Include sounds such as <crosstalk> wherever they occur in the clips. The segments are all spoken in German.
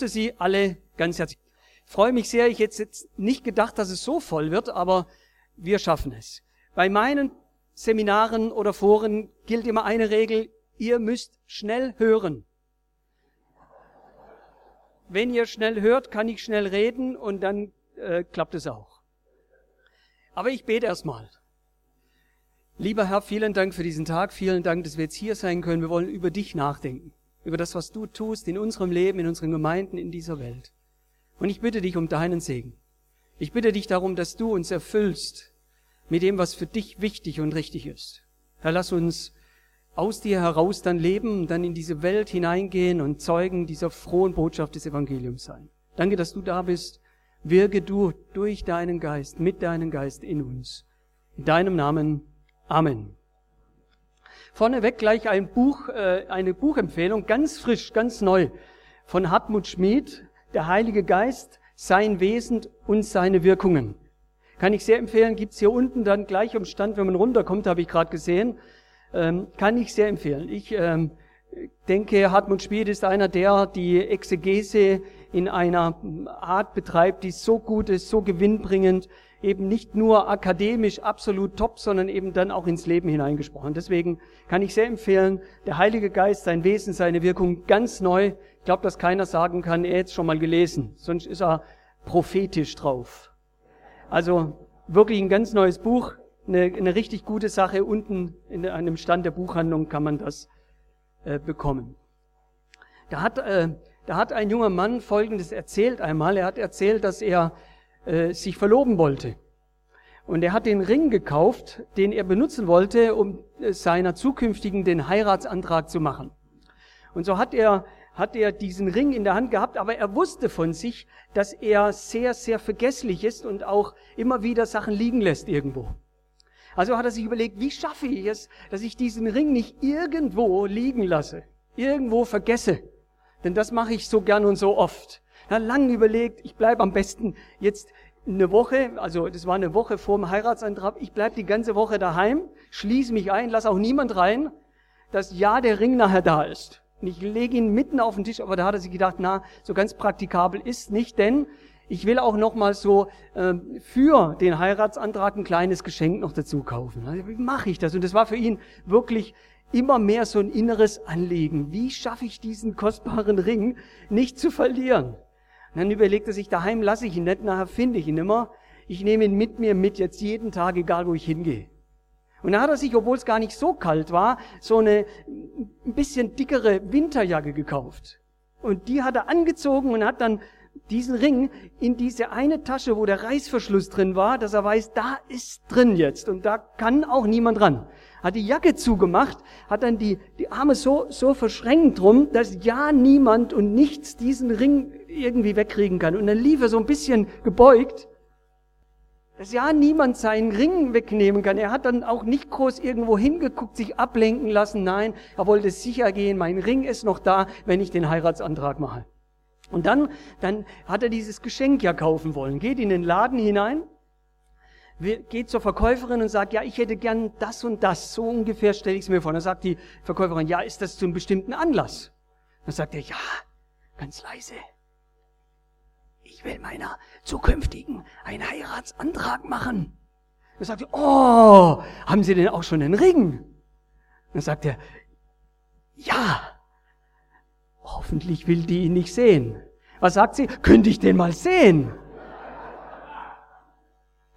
Begrüße Sie alle ganz herzlich. Ich freue mich sehr. Ich hätte jetzt nicht gedacht, dass es so voll wird, aber wir schaffen es. Bei meinen Seminaren oder Foren gilt immer eine Regel. Ihr müsst schnell hören. Wenn ihr schnell hört, kann ich schnell reden und dann äh, klappt es auch. Aber ich bete erstmal. Lieber Herr, vielen Dank für diesen Tag. Vielen Dank, dass wir jetzt hier sein können. Wir wollen über dich nachdenken über das, was du tust in unserem Leben, in unseren Gemeinden, in dieser Welt. Und ich bitte dich um deinen Segen. Ich bitte dich darum, dass du uns erfüllst mit dem, was für dich wichtig und richtig ist. Herr, lass uns aus dir heraus dann leben, dann in diese Welt hineingehen und Zeugen dieser frohen Botschaft des Evangeliums sein. Danke, dass du da bist. Wirke du durch deinen Geist, mit deinem Geist in uns. In deinem Namen. Amen. Vorneweg gleich ein Buch, äh, eine Buchempfehlung, ganz frisch, ganz neu, von Hartmut Schmid, Der Heilige Geist, sein Wesen und seine Wirkungen. Kann ich sehr empfehlen, gibt's hier unten dann gleich am Stand, wenn man runterkommt, habe ich gerade gesehen. Ähm, kann ich sehr empfehlen. Ich ähm, denke, Hartmut Schmid ist einer, der die Exegese in einer Art betreibt, die so gut ist, so gewinnbringend, eben nicht nur akademisch absolut top, sondern eben dann auch ins Leben hineingesprochen. Deswegen kann ich sehr empfehlen, der Heilige Geist, sein Wesen, seine Wirkung ganz neu. Ich glaube, dass keiner sagen kann, er hätte es schon mal gelesen, sonst ist er prophetisch drauf. Also wirklich ein ganz neues Buch, eine, eine richtig gute Sache. Unten in einem Stand der Buchhandlung kann man das äh, bekommen. Da hat, äh, da hat ein junger Mann Folgendes erzählt einmal. Er hat erzählt, dass er äh, sich verloben wollte. Und er hat den Ring gekauft, den er benutzen wollte, um äh, seiner zukünftigen den Heiratsantrag zu machen. Und so hat er, hat er diesen Ring in der Hand gehabt, aber er wusste von sich, dass er sehr, sehr vergesslich ist und auch immer wieder Sachen liegen lässt irgendwo. Also hat er sich überlegt, wie schaffe ich es, dass ich diesen Ring nicht irgendwo liegen lasse, irgendwo vergesse. Denn das mache ich so gern und so oft. Hat lange überlegt, ich bleibe am besten jetzt eine Woche, also das war eine Woche vor dem Heiratsantrag, ich bleibe die ganze Woche daheim, schließe mich ein, lasse auch niemand rein, dass ja der Ring nachher da ist. Und ich lege ihn mitten auf den Tisch, aber da hat er sich gedacht, na, so ganz praktikabel ist nicht, denn ich will auch noch mal so äh, für den Heiratsantrag ein kleines Geschenk noch dazu kaufen. Wie mache ich das? Und das war für ihn wirklich immer mehr so ein inneres Anliegen. Wie schaffe ich diesen kostbaren Ring nicht zu verlieren? Und dann überlegt er sich, daheim lasse ich ihn nicht, nachher finde ich ihn immer. Ich nehme ihn mit mir mit, jetzt jeden Tag, egal wo ich hingehe. Und dann hat er sich, obwohl es gar nicht so kalt war, so eine ein bisschen dickere Winterjacke gekauft. Und die hat er angezogen und hat dann diesen Ring in diese eine Tasche, wo der Reißverschluss drin war, dass er weiß, da ist drin jetzt und da kann auch niemand ran. Hat die Jacke zugemacht, hat dann die, die Arme so, so verschränkt drum, dass ja niemand und nichts diesen Ring irgendwie wegkriegen kann. Und dann lief er so ein bisschen gebeugt, dass ja niemand seinen Ring wegnehmen kann. Er hat dann auch nicht groß irgendwo hingeguckt, sich ablenken lassen. Nein, er wollte sicher gehen, mein Ring ist noch da, wenn ich den Heiratsantrag mache. Und dann, dann hat er dieses Geschenk ja kaufen wollen. Geht in den Laden hinein, geht zur Verkäuferin und sagt, ja, ich hätte gern das und das. So ungefähr stelle ich es mir vor. Dann sagt die Verkäuferin, ja, ist das zu einem bestimmten Anlass? Dann sagt er, ja, ganz leise ich will meiner zukünftigen einen Heiratsantrag machen. Dann sagt er, oh, haben Sie denn auch schon einen Ring? Dann sagt er, ja, hoffentlich will die ihn nicht sehen. Was sagt sie? Könnte ich den mal sehen?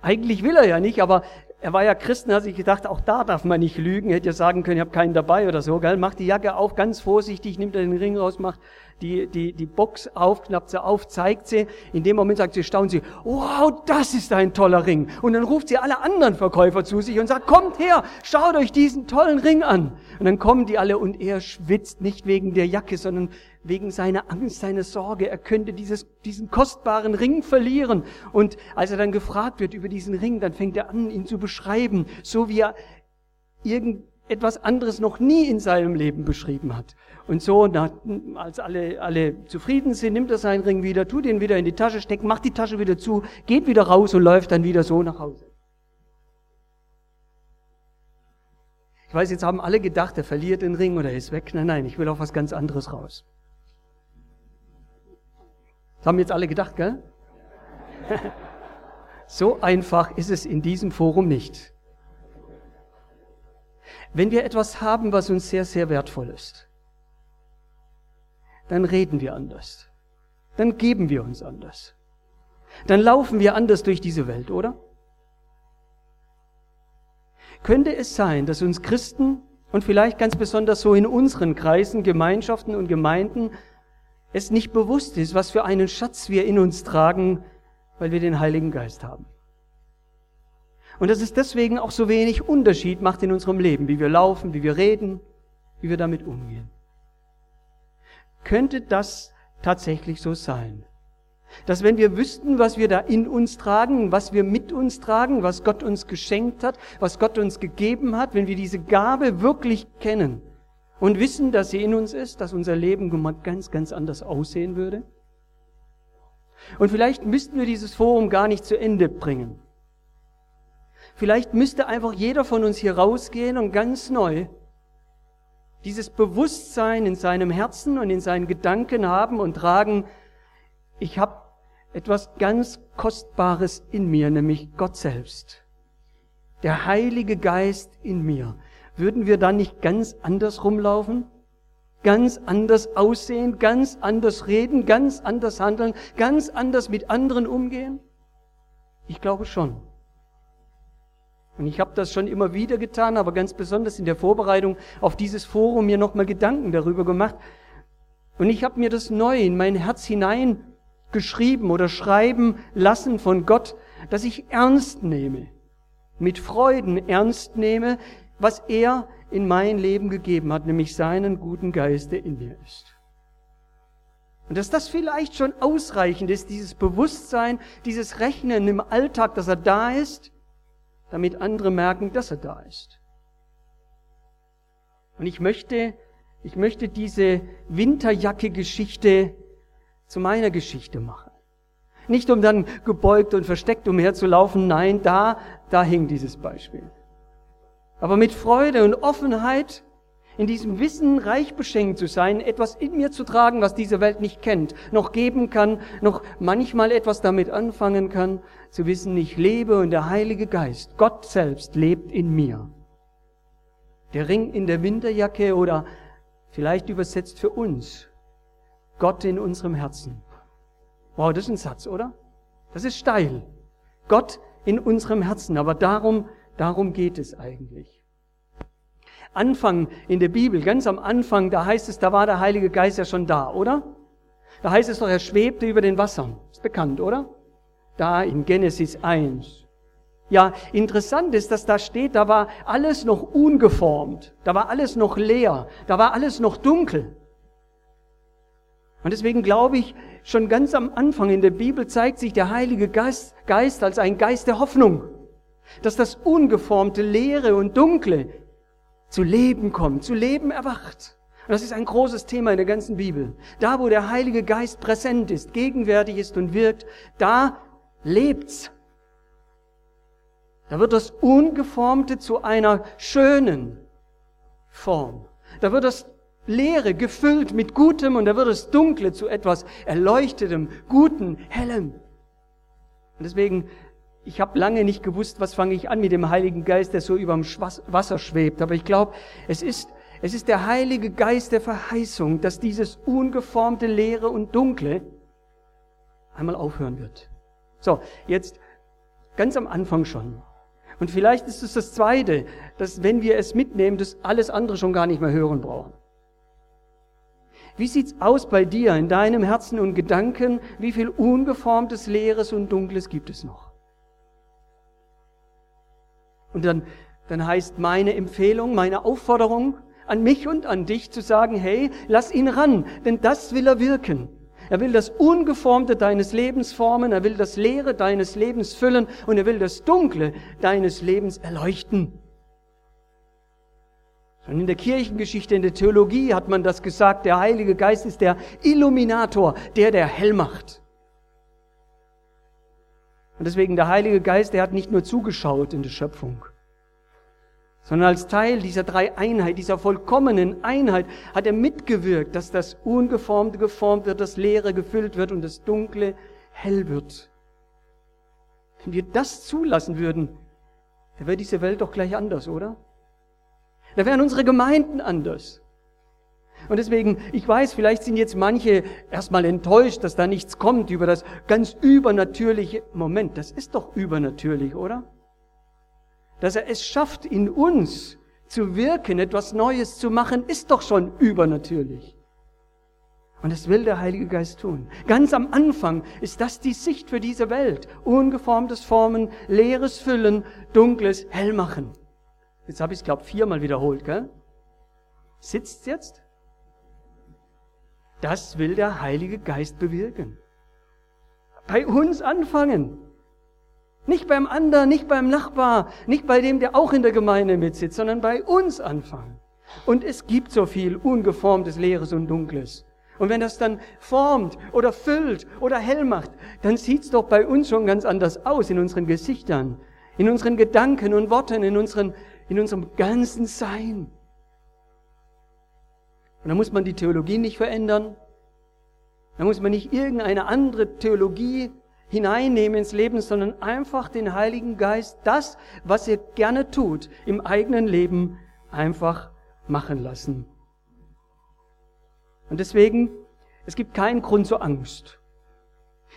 Eigentlich will er ja nicht, aber er war ja Christen, hat sich gedacht, auch da darf man nicht lügen. Hätte ja sagen können, ich habe keinen dabei oder so. Gell? Macht die Jacke auf, ganz vorsichtig, nimmt er den Ring raus, macht die, die, die Box auf, knappt sie auf, zeigt sie. In dem Moment sagt sie, staunt sie, wow, das ist ein toller Ring. Und dann ruft sie alle anderen Verkäufer zu sich und sagt, kommt her, schaut euch diesen tollen Ring an. Und dann kommen die alle und er schwitzt nicht wegen der Jacke, sondern wegen seiner Angst, seiner Sorge. Er könnte dieses, diesen kostbaren Ring verlieren. Und als er dann gefragt wird über diesen Ring, dann fängt er an, ihn zu beschreiben, so wie er irgendetwas anderes noch nie in seinem Leben beschrieben hat. Und so, als alle, alle zufrieden sind, nimmt er seinen Ring wieder, tut ihn wieder in die Tasche, steckt, macht die Tasche wieder zu, geht wieder raus und läuft dann wieder so nach Hause. Ich weiß, jetzt haben alle gedacht, er verliert den Ring oder er ist weg. Nein, nein, ich will auf was ganz anderes raus. Das haben jetzt alle gedacht, gell? <laughs> so einfach ist es in diesem Forum nicht. Wenn wir etwas haben, was uns sehr, sehr wertvoll ist, dann reden wir anders. Dann geben wir uns anders. Dann laufen wir anders durch diese Welt, oder? Könnte es sein, dass uns Christen und vielleicht ganz besonders so in unseren Kreisen, Gemeinschaften und Gemeinden es nicht bewusst ist, was für einen Schatz wir in uns tragen, weil wir den Heiligen Geist haben. Und dass es deswegen auch so wenig Unterschied macht in unserem Leben, wie wir laufen, wie wir reden, wie wir damit umgehen. Könnte das tatsächlich so sein? Dass wenn wir wüssten, was wir da in uns tragen, was wir mit uns tragen, was Gott uns geschenkt hat, was Gott uns gegeben hat, wenn wir diese Gabe wirklich kennen, und wissen, dass sie in uns ist, dass unser Leben ganz, ganz anders aussehen würde? Und vielleicht müssten wir dieses Forum gar nicht zu Ende bringen. Vielleicht müsste einfach jeder von uns hier rausgehen und ganz neu dieses Bewusstsein in seinem Herzen und in seinen Gedanken haben und tragen, ich habe etwas ganz Kostbares in mir, nämlich Gott selbst. Der Heilige Geist in mir würden wir dann nicht ganz anders rumlaufen? Ganz anders aussehen, ganz anders reden, ganz anders handeln, ganz anders mit anderen umgehen? Ich glaube schon. Und ich habe das schon immer wieder getan, aber ganz besonders in der Vorbereitung auf dieses Forum mir nochmal Gedanken darüber gemacht. Und ich habe mir das neu in mein Herz hinein geschrieben oder schreiben lassen von Gott, dass ich ernst nehme, mit Freuden ernst nehme, was er in mein Leben gegeben hat, nämlich seinen guten Geist, der in mir ist. Und dass das vielleicht schon ausreichend ist, dieses Bewusstsein, dieses Rechnen im Alltag, dass er da ist, damit andere merken, dass er da ist. Und ich möchte, ich möchte diese Winterjacke-Geschichte zu meiner Geschichte machen. Nicht um dann gebeugt und versteckt umherzulaufen, nein, da, da hing dieses Beispiel aber mit Freude und Offenheit in diesem Wissen reich beschenkt zu sein, etwas in mir zu tragen, was diese Welt nicht kennt, noch geben kann, noch manchmal etwas damit anfangen kann, zu wissen, ich lebe und der Heilige Geist, Gott selbst lebt in mir. Der Ring in der Winterjacke oder vielleicht übersetzt für uns, Gott in unserem Herzen. Wow, das ist ein Satz, oder? Das ist steil. Gott in unserem Herzen, aber darum Darum geht es eigentlich. Anfang in der Bibel, ganz am Anfang, da heißt es, da war der Heilige Geist ja schon da, oder? Da heißt es doch, er schwebte über den Wassern. Ist bekannt, oder? Da in Genesis 1. Ja, interessant ist, dass da steht, da war alles noch ungeformt, da war alles noch leer, da war alles noch dunkel. Und deswegen glaube ich, schon ganz am Anfang in der Bibel zeigt sich der Heilige Geist, Geist als ein Geist der Hoffnung dass das Ungeformte, Leere und Dunkle zu Leben kommt, zu Leben erwacht. Und das ist ein großes Thema in der ganzen Bibel. Da, wo der Heilige Geist präsent ist, gegenwärtig ist und wirkt, da lebt's. Da wird das Ungeformte zu einer schönen Form. Da wird das Leere gefüllt mit Gutem und da wird das Dunkle zu etwas Erleuchtetem, Guten, Hellem. Und deswegen ich habe lange nicht gewusst, was fange ich an mit dem Heiligen Geist, der so über dem Wasser schwebt. Aber ich glaube, es ist, es ist der Heilige Geist der Verheißung, dass dieses ungeformte Leere und Dunkle einmal aufhören wird. So, jetzt ganz am Anfang schon. Und vielleicht ist es das Zweite, dass wenn wir es mitnehmen, das alles andere schon gar nicht mehr hören brauchen. Wie sieht's aus bei dir, in deinem Herzen und Gedanken? Wie viel ungeformtes, Leeres und Dunkles gibt es noch? Und dann, dann heißt meine Empfehlung, meine Aufforderung an mich und an dich zu sagen, hey, lass ihn ran, denn das will er wirken. Er will das Ungeformte deines Lebens formen, er will das Leere deines Lebens füllen und er will das Dunkle deines Lebens erleuchten. Schon in der Kirchengeschichte, in der Theologie hat man das gesagt, der Heilige Geist ist der Illuminator, der der hell macht. Und deswegen der Heilige Geist, der hat nicht nur zugeschaut in der Schöpfung, sondern als Teil dieser drei Einheit, dieser vollkommenen Einheit, hat er mitgewirkt, dass das Ungeformte geformt wird, das Leere gefüllt wird und das Dunkle hell wird. Wenn wir das zulassen würden, dann wäre diese Welt doch gleich anders, oder? Da wären unsere Gemeinden anders. Und deswegen, ich weiß, vielleicht sind jetzt manche erstmal enttäuscht, dass da nichts kommt über das ganz übernatürliche Moment. Das ist doch übernatürlich, oder? Dass er es schafft, in uns zu wirken, etwas Neues zu machen, ist doch schon übernatürlich. Und das will der Heilige Geist tun. Ganz am Anfang ist das die Sicht für diese Welt. Ungeformtes Formen, leeres Füllen, dunkles Hellmachen. Jetzt habe ich es, glaube viermal wiederholt, gell? Sitzt jetzt? Das will der Heilige Geist bewirken. Bei uns anfangen. Nicht beim anderen, nicht beim Nachbar, nicht bei dem, der auch in der Gemeinde mitsitzt, sondern bei uns anfangen. Und es gibt so viel ungeformtes, leeres und dunkles. Und wenn das dann formt oder füllt oder hell macht, dann sieht's doch bei uns schon ganz anders aus in unseren Gesichtern, in unseren Gedanken und Worten, in, unseren, in unserem ganzen Sein. Und da muss man die Theologie nicht verändern. Da muss man nicht irgendeine andere Theologie hineinnehmen ins Leben, sondern einfach den Heiligen Geist das, was er gerne tut, im eigenen Leben einfach machen lassen. Und deswegen, es gibt keinen Grund zur Angst.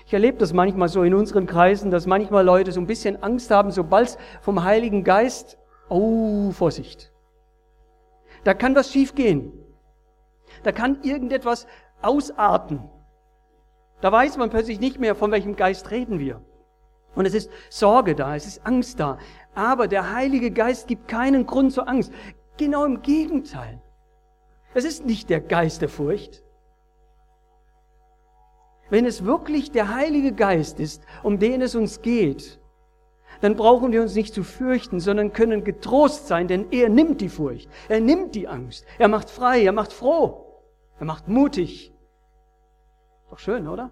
Ich erlebe das manchmal so in unseren Kreisen, dass manchmal Leute so ein bisschen Angst haben, sobald es vom Heiligen Geist, oh, Vorsicht. Da kann was schiefgehen. Da kann irgendetwas ausarten. Da weiß man plötzlich nicht mehr, von welchem Geist reden wir. Und es ist Sorge da, es ist Angst da. Aber der Heilige Geist gibt keinen Grund zur Angst. Genau im Gegenteil. Es ist nicht der Geist der Furcht. Wenn es wirklich der Heilige Geist ist, um den es uns geht, dann brauchen wir uns nicht zu fürchten, sondern können getrost sein, denn er nimmt die Furcht, er nimmt die Angst, er macht frei, er macht froh. Er macht mutig. Doch schön, oder?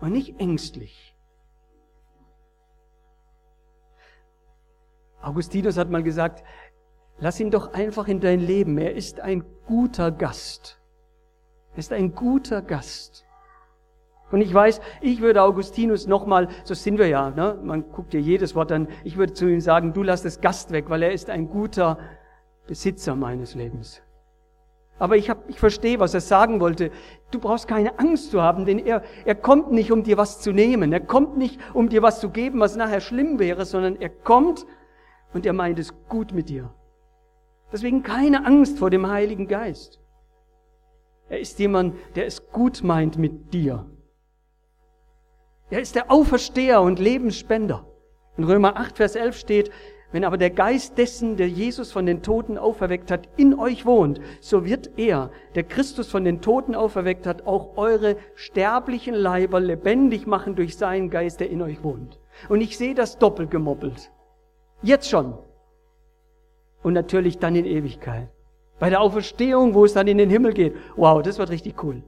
Und nicht ängstlich. Augustinus hat mal gesagt, lass ihn doch einfach in dein Leben. Er ist ein guter Gast. Er ist ein guter Gast. Und ich weiß, ich würde Augustinus nochmal, so sind wir ja, ne? man guckt dir jedes Wort an, ich würde zu ihm sagen, du lass das Gast weg, weil er ist ein guter Besitzer meines Lebens. Aber ich, hab, ich verstehe, was er sagen wollte. Du brauchst keine Angst zu haben, denn er, er kommt nicht, um dir was zu nehmen. Er kommt nicht, um dir was zu geben, was nachher schlimm wäre, sondern er kommt und er meint es gut mit dir. Deswegen keine Angst vor dem Heiligen Geist. Er ist jemand, der es gut meint mit dir. Er ist der Aufersteher und Lebensspender. In Römer 8, Vers 11 steht, wenn aber der Geist dessen, der Jesus von den Toten auferweckt hat, in euch wohnt, so wird er, der Christus von den Toten auferweckt hat, auch eure sterblichen Leiber lebendig machen durch seinen Geist, der in euch wohnt. Und ich sehe das doppelt gemoppelt. Jetzt schon. Und natürlich dann in Ewigkeit. Bei der Auferstehung, wo es dann in den Himmel geht. Wow, das wird richtig cool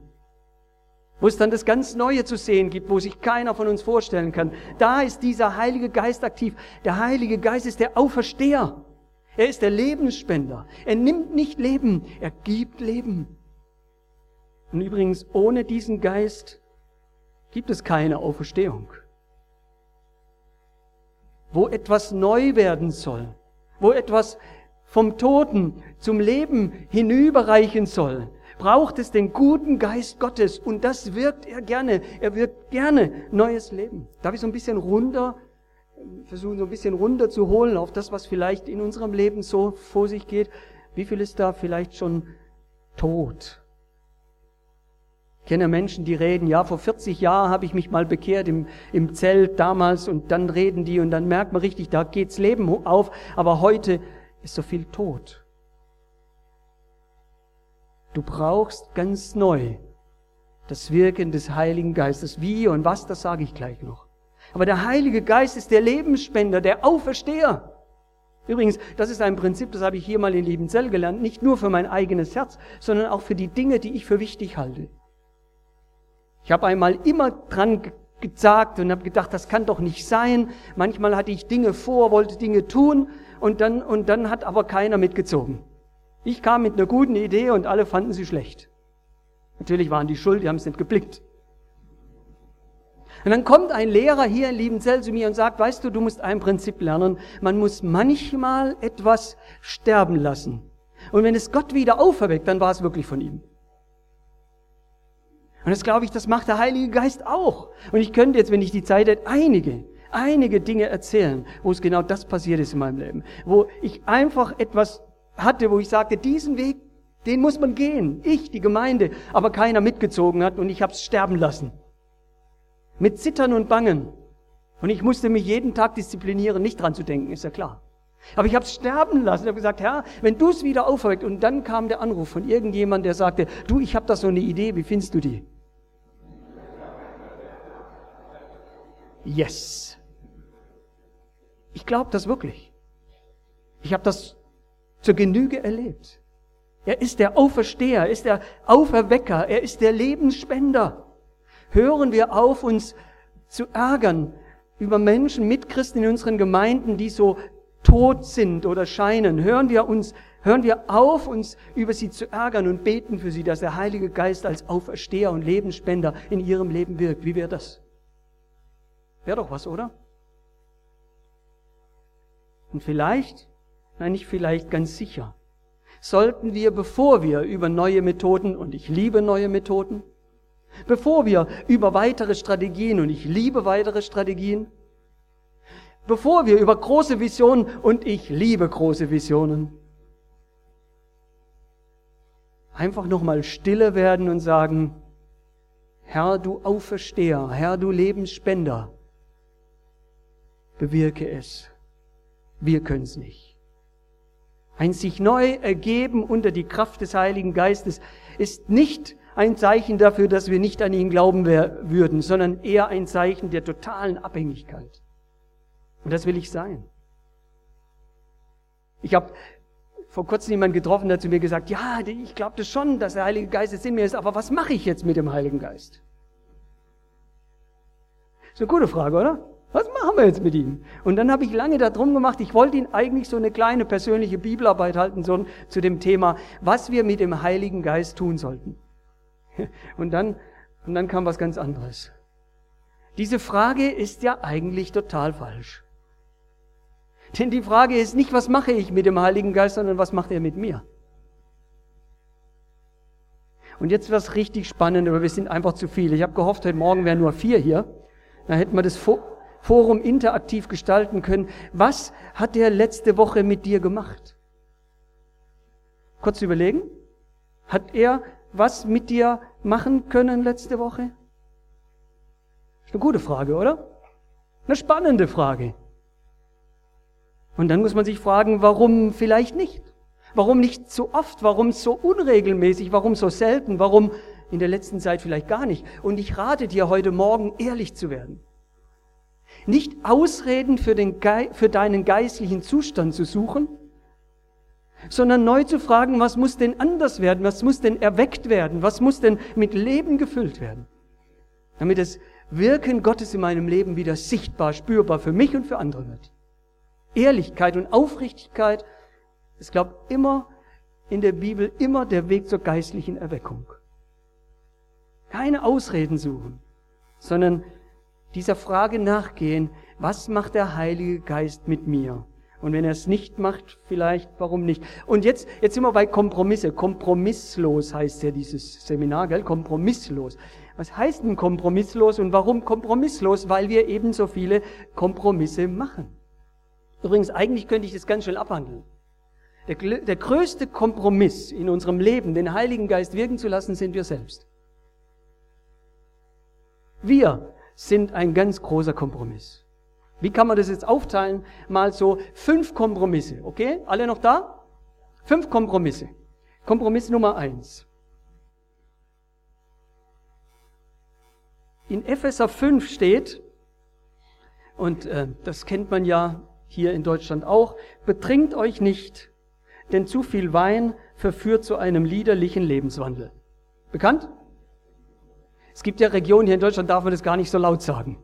wo es dann das ganz Neue zu sehen gibt, wo sich keiner von uns vorstellen kann. Da ist dieser Heilige Geist aktiv. Der Heilige Geist ist der Aufersteher. Er ist der Lebensspender. Er nimmt nicht Leben, er gibt Leben. Und übrigens, ohne diesen Geist gibt es keine Auferstehung. Wo etwas neu werden soll, wo etwas vom Toten zum Leben hinüberreichen soll, braucht es den guten Geist Gottes und das wirkt er gerne. Er wirkt gerne neues Leben. Darf ich so ein bisschen runter, versuchen so ein bisschen runter zu holen auf das, was vielleicht in unserem Leben so vor sich geht? Wie viel ist da vielleicht schon tot? Ich kenne Menschen, die reden, ja, vor 40 Jahren habe ich mich mal bekehrt im, im Zelt damals und dann reden die und dann merkt man richtig, da geht's Leben auf, aber heute ist so viel tot. Du brauchst ganz neu das Wirken des Heiligen Geistes. Wie und was, das sage ich gleich noch. Aber der Heilige Geist ist der Lebensspender, der Aufersteher. Übrigens, das ist ein Prinzip, das habe ich hier mal in Liebenzell gelernt, nicht nur für mein eigenes Herz, sondern auch für die Dinge, die ich für wichtig halte. Ich habe einmal immer dran gesagt und habe gedacht, das kann doch nicht sein. Manchmal hatte ich Dinge vor, wollte Dinge tun und dann, und dann hat aber keiner mitgezogen. Ich kam mit einer guten Idee und alle fanden sie schlecht. Natürlich waren die schuld, die haben es nicht geblickt. Und dann kommt ein Lehrer hier in Liebenzell zu mir und sagt, weißt du, du musst ein Prinzip lernen. Man muss manchmal etwas sterben lassen. Und wenn es Gott wieder auferweckt, dann war es wirklich von ihm. Und das glaube ich, das macht der Heilige Geist auch. Und ich könnte jetzt, wenn ich die Zeit hätte, einige, einige Dinge erzählen, wo es genau das passiert ist in meinem Leben. Wo ich einfach etwas hatte, wo ich sagte, diesen Weg, den muss man gehen. Ich, die Gemeinde, aber keiner mitgezogen hat und ich habe es sterben lassen. Mit Zittern und Bangen. Und ich musste mich jeden Tag disziplinieren, nicht dran zu denken, ist ja klar. Aber ich habe es sterben lassen. Ich habe gesagt, Herr, wenn du es wieder aufweckt. Und dann kam der Anruf von irgendjemand, der sagte, du, ich habe da so eine Idee, wie findest du die? Yes. Ich glaube das wirklich. Ich habe das zur Genüge erlebt. Er ist der Aufersteher, er ist der Auferwecker, er ist der Lebensspender. Hören wir auf, uns zu ärgern über Menschen, Mitchristen in unseren Gemeinden, die so tot sind oder scheinen. Hören wir uns, hören wir auf, uns über sie zu ärgern und beten für sie, dass der Heilige Geist als Aufersteher und Lebensspender in ihrem Leben wirkt. Wie wäre das? Wäre doch was, oder? Und vielleicht, nein, nicht vielleicht, ganz sicher, sollten wir, bevor wir über neue Methoden, und ich liebe neue Methoden, Bevor wir über weitere Strategien, und ich liebe weitere Strategien, bevor wir über große Visionen, und ich liebe große Visionen, einfach nochmal stille werden und sagen, Herr, du Aufersteher, Herr, du Lebensspender, bewirke es. Wir können es nicht. Ein sich neu ergeben unter die Kraft des Heiligen Geistes ist nicht ein Zeichen dafür, dass wir nicht an ihn glauben würden, sondern eher ein Zeichen der totalen Abhängigkeit. Und das will ich sein. Ich habe vor kurzem jemanden getroffen, der zu mir gesagt, ja, ich glaube das schon, dass der Heilige Geist jetzt in mir ist, aber was mache ich jetzt mit dem Heiligen Geist? ist eine gute Frage, oder? Was machen wir jetzt mit ihm? Und dann habe ich lange darum gemacht, ich wollte ihn eigentlich so eine kleine persönliche Bibelarbeit halten so, zu dem Thema, was wir mit dem Heiligen Geist tun sollten. <laughs> Und dann, und dann kam was ganz anderes. Diese Frage ist ja eigentlich total falsch. Denn die Frage ist nicht, was mache ich mit dem Heiligen Geist, sondern was macht er mit mir? Und jetzt wird es richtig spannend, aber wir sind einfach zu viele. Ich habe gehofft, heute Morgen wären nur vier hier. Dann hätten wir das Forum interaktiv gestalten können. Was hat er letzte Woche mit dir gemacht? Kurz überlegen. Hat er was mit dir machen können letzte Woche? Ist eine gute Frage, oder? Eine spannende Frage. Und dann muss man sich fragen, warum vielleicht nicht? Warum nicht so oft? Warum so unregelmäßig? Warum so selten? Warum in der letzten Zeit vielleicht gar nicht? Und ich rate dir heute Morgen, ehrlich zu werden. Nicht Ausreden für, den Ge für deinen geistlichen Zustand zu suchen, sondern neu zu fragen, was muss denn anders werden, was muss denn erweckt werden, was muss denn mit Leben gefüllt werden, damit das Wirken Gottes in meinem Leben wieder sichtbar, spürbar für mich und für andere wird. Ehrlichkeit und Aufrichtigkeit ist, glaube immer in der Bibel immer der Weg zur geistlichen Erweckung. Keine Ausreden suchen, sondern dieser Frage nachgehen, was macht der Heilige Geist mit mir? Und wenn er es nicht macht, vielleicht, warum nicht? Und jetzt, jetzt sind wir bei Kompromisse. Kompromisslos heißt ja dieses Seminar, gell? Kompromisslos. Was heißt denn kompromisslos und warum kompromisslos? Weil wir eben so viele Kompromisse machen. Übrigens, eigentlich könnte ich das ganz schnell abhandeln. Der, der größte Kompromiss in unserem Leben, den Heiligen Geist wirken zu lassen, sind wir selbst. Wir sind ein ganz großer Kompromiss. Wie kann man das jetzt aufteilen? Mal so fünf Kompromisse, okay? Alle noch da? Fünf Kompromisse. Kompromiss Nummer eins. In Epheser 5 steht, und äh, das kennt man ja hier in Deutschland auch, betrinkt euch nicht, denn zu viel Wein verführt zu einem liederlichen Lebenswandel. Bekannt? Es gibt ja Regionen hier in Deutschland, darf man das gar nicht so laut sagen.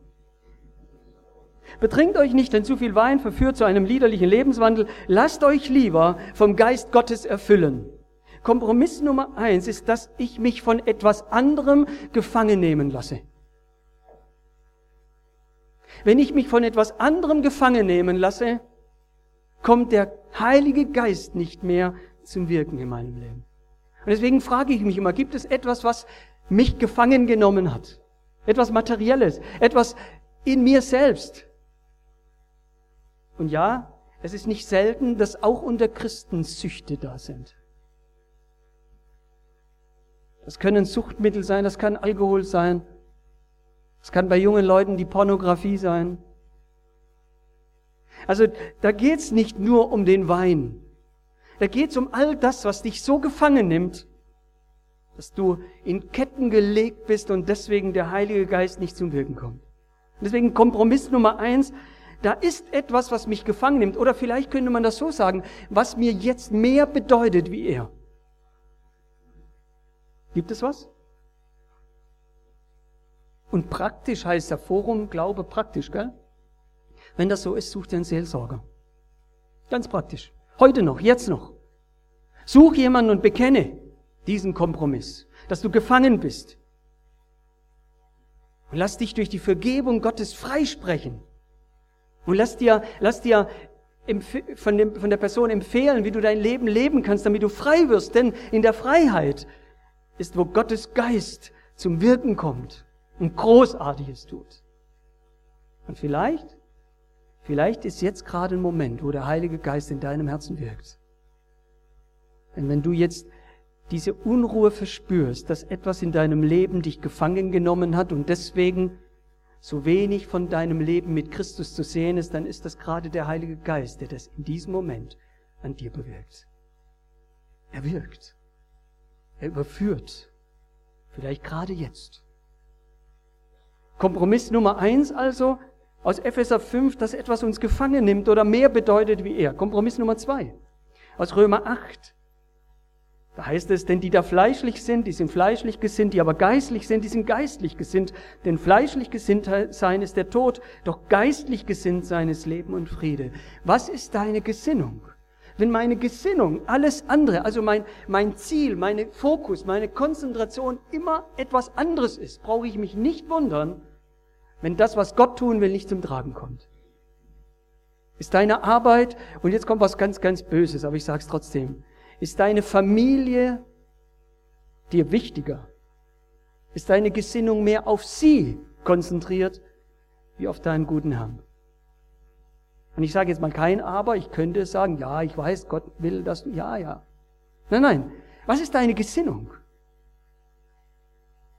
Betrinkt euch nicht, denn zu viel Wein verführt zu einem liederlichen Lebenswandel. Lasst euch lieber vom Geist Gottes erfüllen. Kompromiss Nummer eins ist, dass ich mich von etwas anderem gefangen nehmen lasse. Wenn ich mich von etwas anderem gefangen nehmen lasse, kommt der Heilige Geist nicht mehr zum Wirken in meinem Leben. Und deswegen frage ich mich immer, gibt es etwas, was mich gefangen genommen hat? Etwas Materielles, etwas in mir selbst. Und ja, es ist nicht selten, dass auch unter Christen Süchte da sind. Das können Suchtmittel sein, das kann Alkohol sein, das kann bei jungen Leuten die Pornografie sein. Also da geht's nicht nur um den Wein. Da geht's um all das, was dich so gefangen nimmt, dass du in Ketten gelegt bist und deswegen der Heilige Geist nicht zum Wirken kommt. Deswegen Kompromiss Nummer eins, da ist etwas, was mich gefangen nimmt. Oder vielleicht könnte man das so sagen, was mir jetzt mehr bedeutet wie er. Gibt es was? Und praktisch heißt der Forum Glaube praktisch, gell? Wenn das so ist, such dir einen Seelsorger. Ganz praktisch. Heute noch, jetzt noch. Such jemanden und bekenne diesen Kompromiss, dass du gefangen bist. Und lass dich durch die Vergebung Gottes freisprechen. Und lass dir, lass dir von, dem, von der Person empfehlen, wie du dein Leben leben kannst, damit du frei wirst. Denn in der Freiheit ist, wo Gottes Geist zum Wirken kommt und Großartiges tut. Und vielleicht, vielleicht ist jetzt gerade ein Moment, wo der Heilige Geist in deinem Herzen wirkt. Denn wenn du jetzt diese Unruhe verspürst, dass etwas in deinem Leben dich gefangen genommen hat und deswegen so wenig von deinem Leben mit Christus zu sehen ist, dann ist das gerade der Heilige Geist, der das in diesem Moment an dir bewirkt. Er wirkt. Er überführt. Vielleicht gerade jetzt. Kompromiss Nummer eins also aus Epheser 5, dass etwas uns gefangen nimmt oder mehr bedeutet wie er. Kompromiss Nummer zwei aus Römer 8. Da heißt es, denn die da fleischlich sind, die sind fleischlich gesinnt, die aber geistlich sind, die sind geistlich gesinnt. Denn fleischlich gesinnt sein ist der Tod, doch geistlich gesinnt sein ist Leben und Friede. Was ist deine Gesinnung? Wenn meine Gesinnung, alles andere, also mein, mein Ziel, mein Fokus, meine Konzentration immer etwas anderes ist, brauche ich mich nicht wundern, wenn das, was Gott tun will, nicht zum Tragen kommt. Ist deine Arbeit, und jetzt kommt was ganz, ganz Böses, aber ich sage es trotzdem, ist deine Familie dir wichtiger? Ist deine Gesinnung mehr auf sie konzentriert, wie auf deinen guten Herrn? Und ich sage jetzt mal kein Aber, ich könnte sagen, ja, ich weiß, Gott will, dass du, ja, ja. Nein, nein. Was ist deine Gesinnung?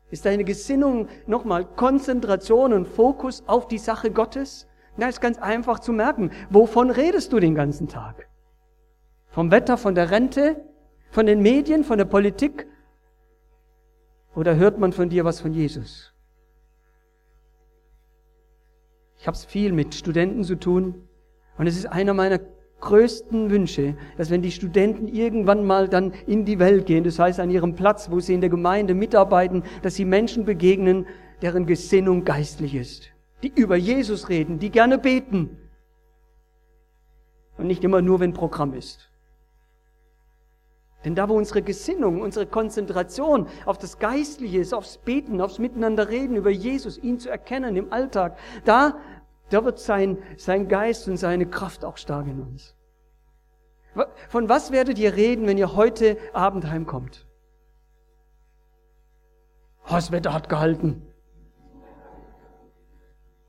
Ist deine Gesinnung nochmal Konzentration und Fokus auf die Sache Gottes? Na, ist ganz einfach zu merken. Wovon redest du den ganzen Tag? Vom Wetter, von der Rente, von den Medien, von der Politik? Oder hört man von dir was von Jesus? Ich habe es viel mit Studenten zu tun. Und es ist einer meiner größten Wünsche, dass wenn die Studenten irgendwann mal dann in die Welt gehen, das heißt an ihrem Platz, wo sie in der Gemeinde mitarbeiten, dass sie Menschen begegnen, deren Gesinnung geistlich ist, die über Jesus reden, die gerne beten und nicht immer nur, wenn Programm ist. Denn da, wo unsere Gesinnung, unsere Konzentration auf das Geistliche ist, aufs Beten, aufs Miteinander reden über Jesus, ihn zu erkennen im Alltag, da da wird sein, sein Geist und seine Kraft auch stark in uns. Von was werdet ihr reden, wenn ihr heute Abend heimkommt? Das Wetter hat gehalten.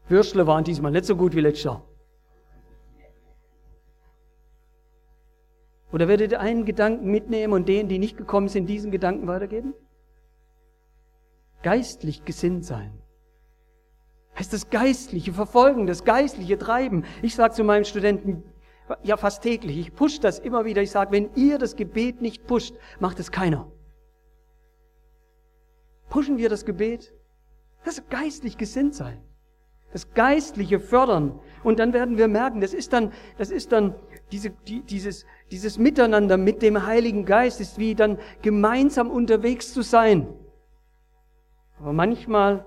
Würstle waren diesmal nicht so gut wie letztes Jahr. Oder werdet ihr einen Gedanken mitnehmen und denen, die nicht gekommen sind, diesen Gedanken weitergeben? Geistlich gesinnt sein heißt das geistliche Verfolgen, das geistliche Treiben. Ich sage zu meinen Studenten, ja fast täglich, ich push das immer wieder, ich sage, wenn ihr das Gebet nicht pusht, macht es keiner. Pushen wir das Gebet? Das ist geistlich gesinnt sein. Das geistliche Fördern. Und dann werden wir merken, das ist dann, das ist dann diese, die, dieses, dieses Miteinander mit dem Heiligen Geist ist wie dann gemeinsam unterwegs zu sein. Aber manchmal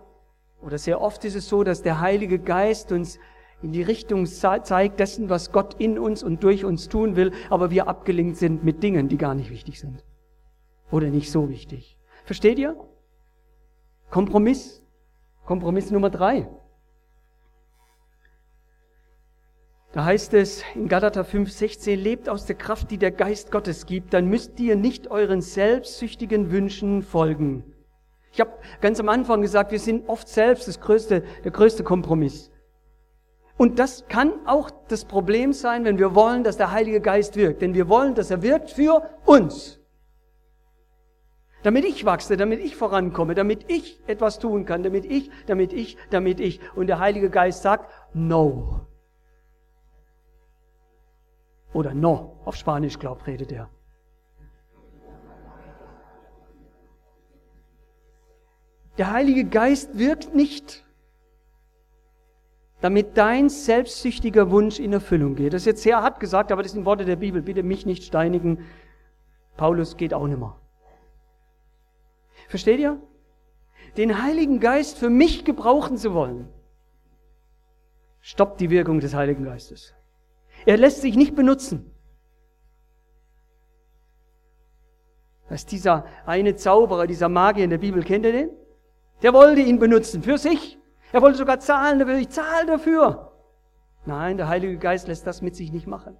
oder sehr oft ist es so, dass der Heilige Geist uns in die Richtung zeigt dessen, was Gott in uns und durch uns tun will, aber wir abgelenkt sind mit Dingen, die gar nicht wichtig sind. Oder nicht so wichtig. Versteht ihr? Kompromiss. Kompromiss Nummer drei. Da heißt es in Galater 5,16, lebt aus der Kraft, die der Geist Gottes gibt, dann müsst ihr nicht euren selbstsüchtigen Wünschen folgen. Ich habe ganz am Anfang gesagt, wir sind oft selbst das größte, der größte Kompromiss. Und das kann auch das Problem sein, wenn wir wollen, dass der Heilige Geist wirkt. Denn wir wollen, dass er wirkt für uns. Damit ich wachse, damit ich vorankomme, damit ich etwas tun kann, damit ich, damit ich, damit ich. Und der Heilige Geist sagt, no. Oder no, auf Spanisch, glaubt, redet er. Der Heilige Geist wirkt nicht, damit dein selbstsüchtiger Wunsch in Erfüllung geht. Das ist jetzt sehr hart gesagt, aber das sind Worte der Bibel. Bitte mich nicht steinigen. Paulus geht auch nimmer. Versteht ihr? Den Heiligen Geist für mich gebrauchen zu wollen, stoppt die Wirkung des Heiligen Geistes. Er lässt sich nicht benutzen. Ist dieser eine Zauberer, dieser Magier in der Bibel, kennt ihr den? Der wollte ihn benutzen für sich. Er wollte sogar zahlen dafür. Ich zahle dafür. Nein, der Heilige Geist lässt das mit sich nicht machen.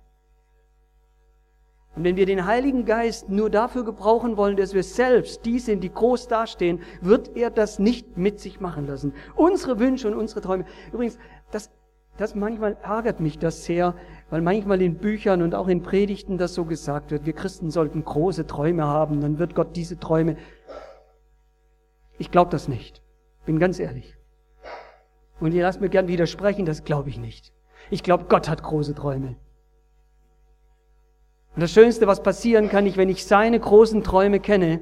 Und wenn wir den Heiligen Geist nur dafür gebrauchen wollen, dass wir selbst die sind, die groß dastehen, wird er das nicht mit sich machen lassen. Unsere Wünsche und unsere Träume. Übrigens, das, das manchmal ärgert mich das sehr, weil manchmal in Büchern und auch in Predigten das so gesagt wird, wir Christen sollten große Träume haben, dann wird Gott diese Träume. Ich glaube das nicht. Bin ganz ehrlich. Und ihr lasst mir gern widersprechen, das glaube ich nicht. Ich glaube, Gott hat große Träume. Und das Schönste, was passieren kann, ich, wenn ich seine großen Träume kenne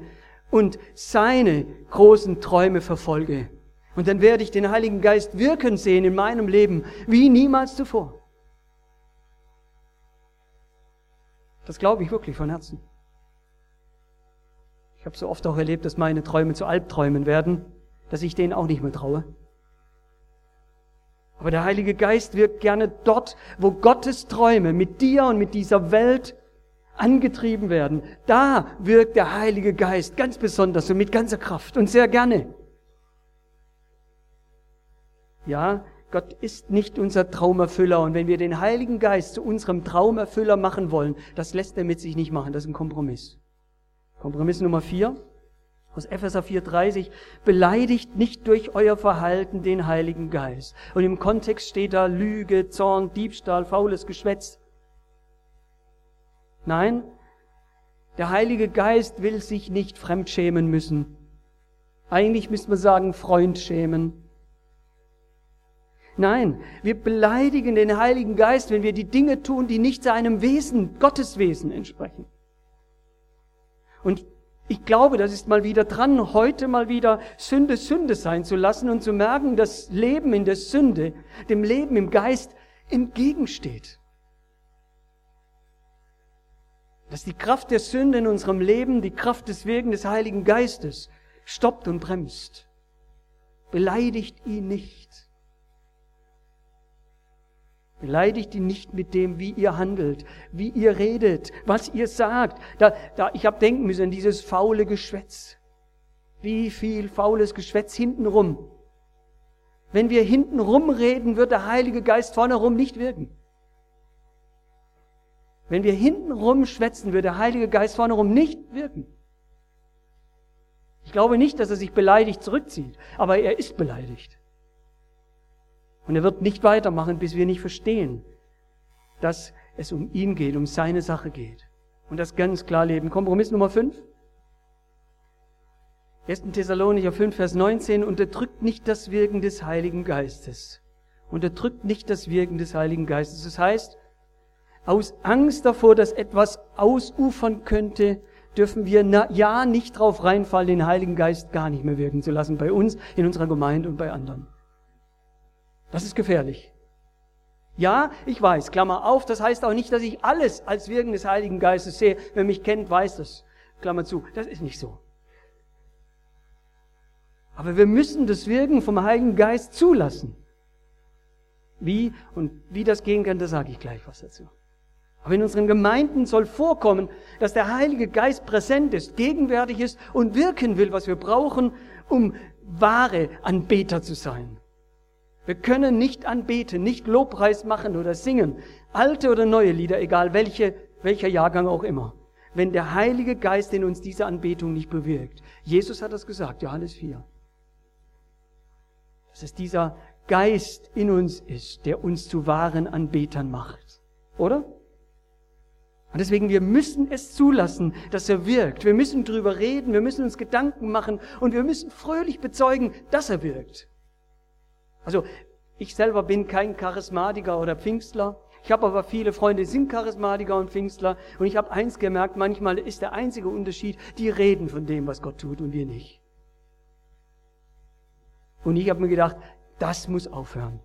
und seine großen Träume verfolge. Und dann werde ich den Heiligen Geist wirken sehen in meinem Leben wie niemals zuvor. Das glaube ich wirklich von Herzen. Ich habe so oft auch erlebt, dass meine Träume zu Albträumen werden, dass ich denen auch nicht mehr traue. Aber der Heilige Geist wirkt gerne dort, wo Gottes Träume mit dir und mit dieser Welt angetrieben werden. Da wirkt der Heilige Geist ganz besonders und mit ganzer Kraft und sehr gerne. Ja, Gott ist nicht unser Traumerfüller. Und wenn wir den Heiligen Geist zu unserem Traumerfüller machen wollen, das lässt er mit sich nicht machen. Das ist ein Kompromiss. Kompromiss Nummer vier aus Epheser 4,30, beleidigt nicht durch euer Verhalten den Heiligen Geist. Und im Kontext steht da Lüge, Zorn, Diebstahl, faules Geschwätz. Nein, der Heilige Geist will sich nicht fremdschämen müssen. Eigentlich müsste man sagen, Freund schämen. Nein, wir beleidigen den Heiligen Geist, wenn wir die Dinge tun, die nicht seinem Wesen, Gottes Wesen entsprechen. Und ich glaube, das ist mal wieder dran, heute mal wieder Sünde Sünde sein zu lassen und zu merken, dass Leben in der Sünde dem Leben im Geist entgegensteht. Dass die Kraft der Sünde in unserem Leben, die Kraft des Wirken des Heiligen Geistes stoppt und bremst. Beleidigt ihn nicht. Beleidigt ihn nicht mit dem, wie ihr handelt, wie ihr redet, was ihr sagt. Da, da, ich habe denken müssen an dieses faule Geschwätz. Wie viel faules Geschwätz hintenrum. Wenn wir hintenrum reden, wird der Heilige Geist vorne rum nicht wirken. Wenn wir hintenrum schwätzen, wird der Heilige Geist vorne rum nicht wirken. Ich glaube nicht, dass er sich beleidigt zurückzieht, aber er ist beleidigt. Und er wird nicht weitermachen, bis wir nicht verstehen, dass es um ihn geht, um seine Sache geht. Und das ganz klar leben. Kompromiss Nummer 5. 1. Thessalonicher 5, Vers 19. Unterdrückt nicht das Wirken des Heiligen Geistes. Unterdrückt nicht das Wirken des Heiligen Geistes. Das heißt, aus Angst davor, dass etwas ausufern könnte, dürfen wir na, ja nicht drauf reinfallen, den Heiligen Geist gar nicht mehr wirken zu lassen, bei uns, in unserer Gemeinde und bei anderen. Das ist gefährlich. Ja, ich weiß, Klammer auf, das heißt auch nicht, dass ich alles als Wirken des Heiligen Geistes sehe. Wer mich kennt, weiß das. Klammer zu, das ist nicht so. Aber wir müssen das Wirken vom Heiligen Geist zulassen. Wie und wie das gehen kann, da sage ich gleich was dazu. Aber in unseren Gemeinden soll vorkommen, dass der Heilige Geist präsent ist, gegenwärtig ist und wirken will, was wir brauchen, um wahre Anbeter zu sein. Wir können nicht anbeten, nicht Lobpreis machen oder singen, alte oder neue Lieder, egal welche, welcher Jahrgang auch immer, wenn der Heilige Geist in uns diese Anbetung nicht bewirkt. Jesus hat das gesagt, Johannes 4. Dass es dieser Geist in uns ist, der uns zu wahren Anbetern macht. Oder? Und deswegen, wir müssen es zulassen, dass er wirkt. Wir müssen drüber reden, wir müssen uns Gedanken machen und wir müssen fröhlich bezeugen, dass er wirkt. Also, ich selber bin kein Charismatiker oder Pfingstler. Ich habe aber viele Freunde, die sind Charismatiker und Pfingstler. Und ich habe eins gemerkt, manchmal ist der einzige Unterschied, die reden von dem, was Gott tut und wir nicht. Und ich habe mir gedacht, das muss aufhören.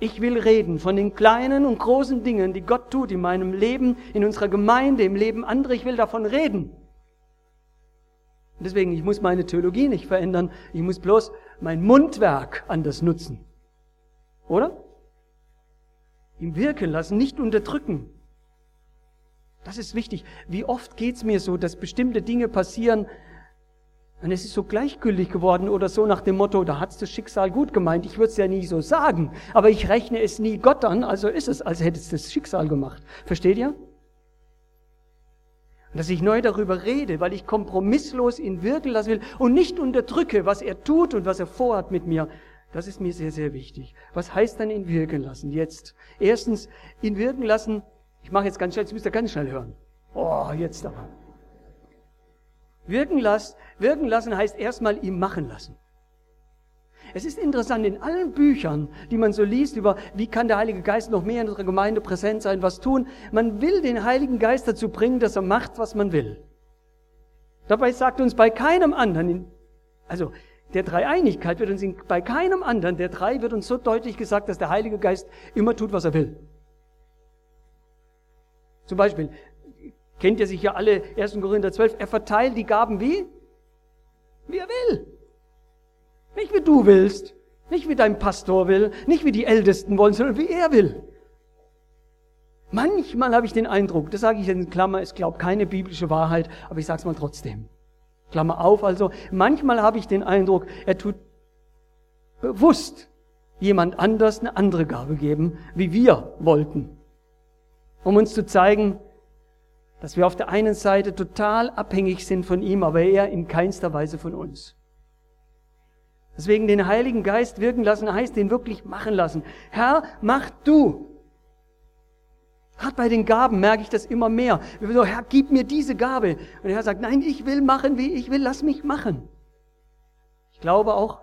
Ich will reden von den kleinen und großen Dingen, die Gott tut in meinem Leben, in unserer Gemeinde, im Leben anderer. Ich will davon reden. Und deswegen, ich muss meine Theologie nicht verändern. Ich muss bloß mein Mundwerk anders nutzen. Oder? Ihm wirken lassen, nicht unterdrücken. Das ist wichtig. Wie oft geht's mir so, dass bestimmte Dinge passieren, und es ist so gleichgültig geworden oder so nach dem Motto, da hat's das Schicksal gut gemeint. Ich würde es ja nie so sagen, aber ich rechne es nie Gott an, also ist es, als hätte es das Schicksal gemacht. Versteht ihr? Und dass ich neu darüber rede, weil ich kompromisslos ihn wirken lassen will und nicht unterdrücke, was er tut und was er vorhat mit mir. Das ist mir sehr, sehr wichtig. Was heißt dann ihn wirken lassen jetzt? Erstens, ihn wirken lassen, ich mache jetzt ganz schnell, jetzt müsst ihr ganz schnell hören. Oh, jetzt aber. Wirken, lassen, wirken lassen heißt erstmal ihm machen lassen. Es ist interessant, in allen Büchern, die man so liest über, wie kann der Heilige Geist noch mehr in unserer Gemeinde präsent sein, was tun, man will den Heiligen Geist dazu bringen, dass er macht, was man will. Dabei sagt uns bei keinem anderen, also der Dreieinigkeit wird uns in, bei keinem anderen der drei wird uns so deutlich gesagt, dass der Heilige Geist immer tut, was er will. Zum Beispiel, Kennt ihr sicher alle 1. Korinther 12. Er verteilt die Gaben wie? Wie er will. Nicht wie du willst. Nicht wie dein Pastor will. Nicht wie die Ältesten wollen, sondern wie er will. Manchmal habe ich den Eindruck, das sage ich in Klammer, es glaubt keine biblische Wahrheit, aber ich sage es mal trotzdem. Klammer auf, also manchmal habe ich den Eindruck, er tut bewusst jemand anders eine andere Gabe geben, wie wir wollten, um uns zu zeigen, dass wir auf der einen Seite total abhängig sind von ihm, aber er in keinster Weise von uns. Deswegen den Heiligen Geist wirken lassen heißt, den wirklich machen lassen. Herr, mach du. Gerade bei den Gaben merke ich das immer mehr. Wir so, Herr, gib mir diese Gabe. Und der Herr sagt, nein, ich will machen, wie ich will, lass mich machen. Ich glaube auch,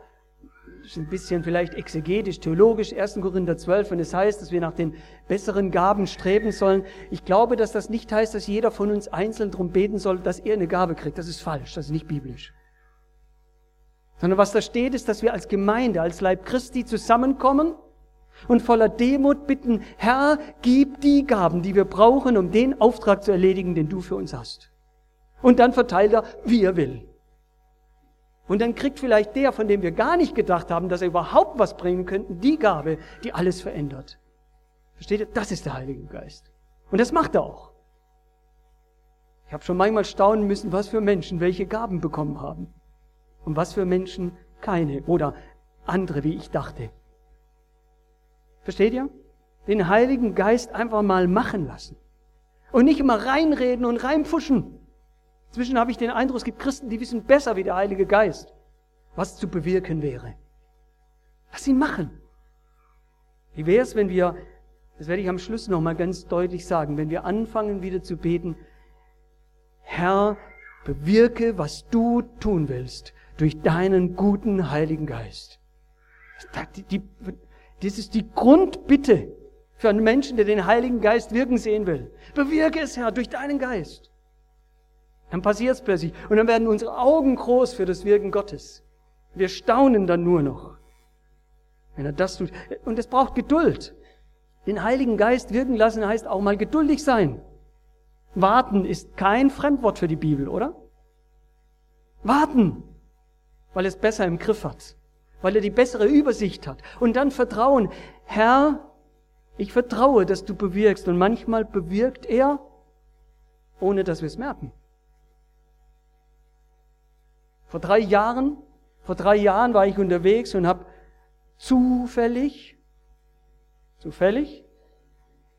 ist ein bisschen vielleicht exegetisch, theologisch, 1. Korinther 12, wenn es heißt, dass wir nach den besseren Gaben streben sollen. Ich glaube, dass das nicht heißt, dass jeder von uns einzeln darum beten soll, dass er eine Gabe kriegt. Das ist falsch, das ist nicht biblisch. Sondern was da steht, ist, dass wir als Gemeinde, als Leib Christi zusammenkommen und voller Demut bitten, Herr, gib die Gaben, die wir brauchen, um den Auftrag zu erledigen, den du für uns hast. Und dann verteilt er, wie er will. Und dann kriegt vielleicht der, von dem wir gar nicht gedacht haben, dass er überhaupt was bringen könnte, die Gabe, die alles verändert. Versteht ihr? Das ist der Heilige Geist. Und das macht er auch. Ich habe schon manchmal staunen müssen, was für Menschen welche Gaben bekommen haben. Und was für Menschen keine oder andere, wie ich dachte. Versteht ihr? Den Heiligen Geist einfach mal machen lassen. Und nicht immer reinreden und reinpfuschen. Inzwischen habe ich den Eindruck, es gibt Christen, die wissen besser wie der Heilige Geist, was zu bewirken wäre. Lass ihn machen. Wie wäre es, wenn wir, das werde ich am Schluss nochmal ganz deutlich sagen, wenn wir anfangen wieder zu beten, Herr, bewirke, was du tun willst, durch deinen guten Heiligen Geist. Das ist die Grundbitte für einen Menschen, der den Heiligen Geist wirken sehen will. Bewirke es, Herr, durch deinen Geist. Dann passiert es plötzlich. Und dann werden unsere Augen groß für das Wirken Gottes. Wir staunen dann nur noch. Wenn er das tut. Und es braucht Geduld. Den Heiligen Geist wirken lassen heißt auch mal geduldig sein. Warten ist kein Fremdwort für die Bibel, oder? Warten, weil er es besser im Griff hat, weil er die bessere Übersicht hat. Und dann Vertrauen. Herr, ich vertraue, dass du bewirkst. Und manchmal bewirkt er, ohne dass wir es merken. Vor drei Jahren, vor drei Jahren war ich unterwegs und habe zufällig, zufällig,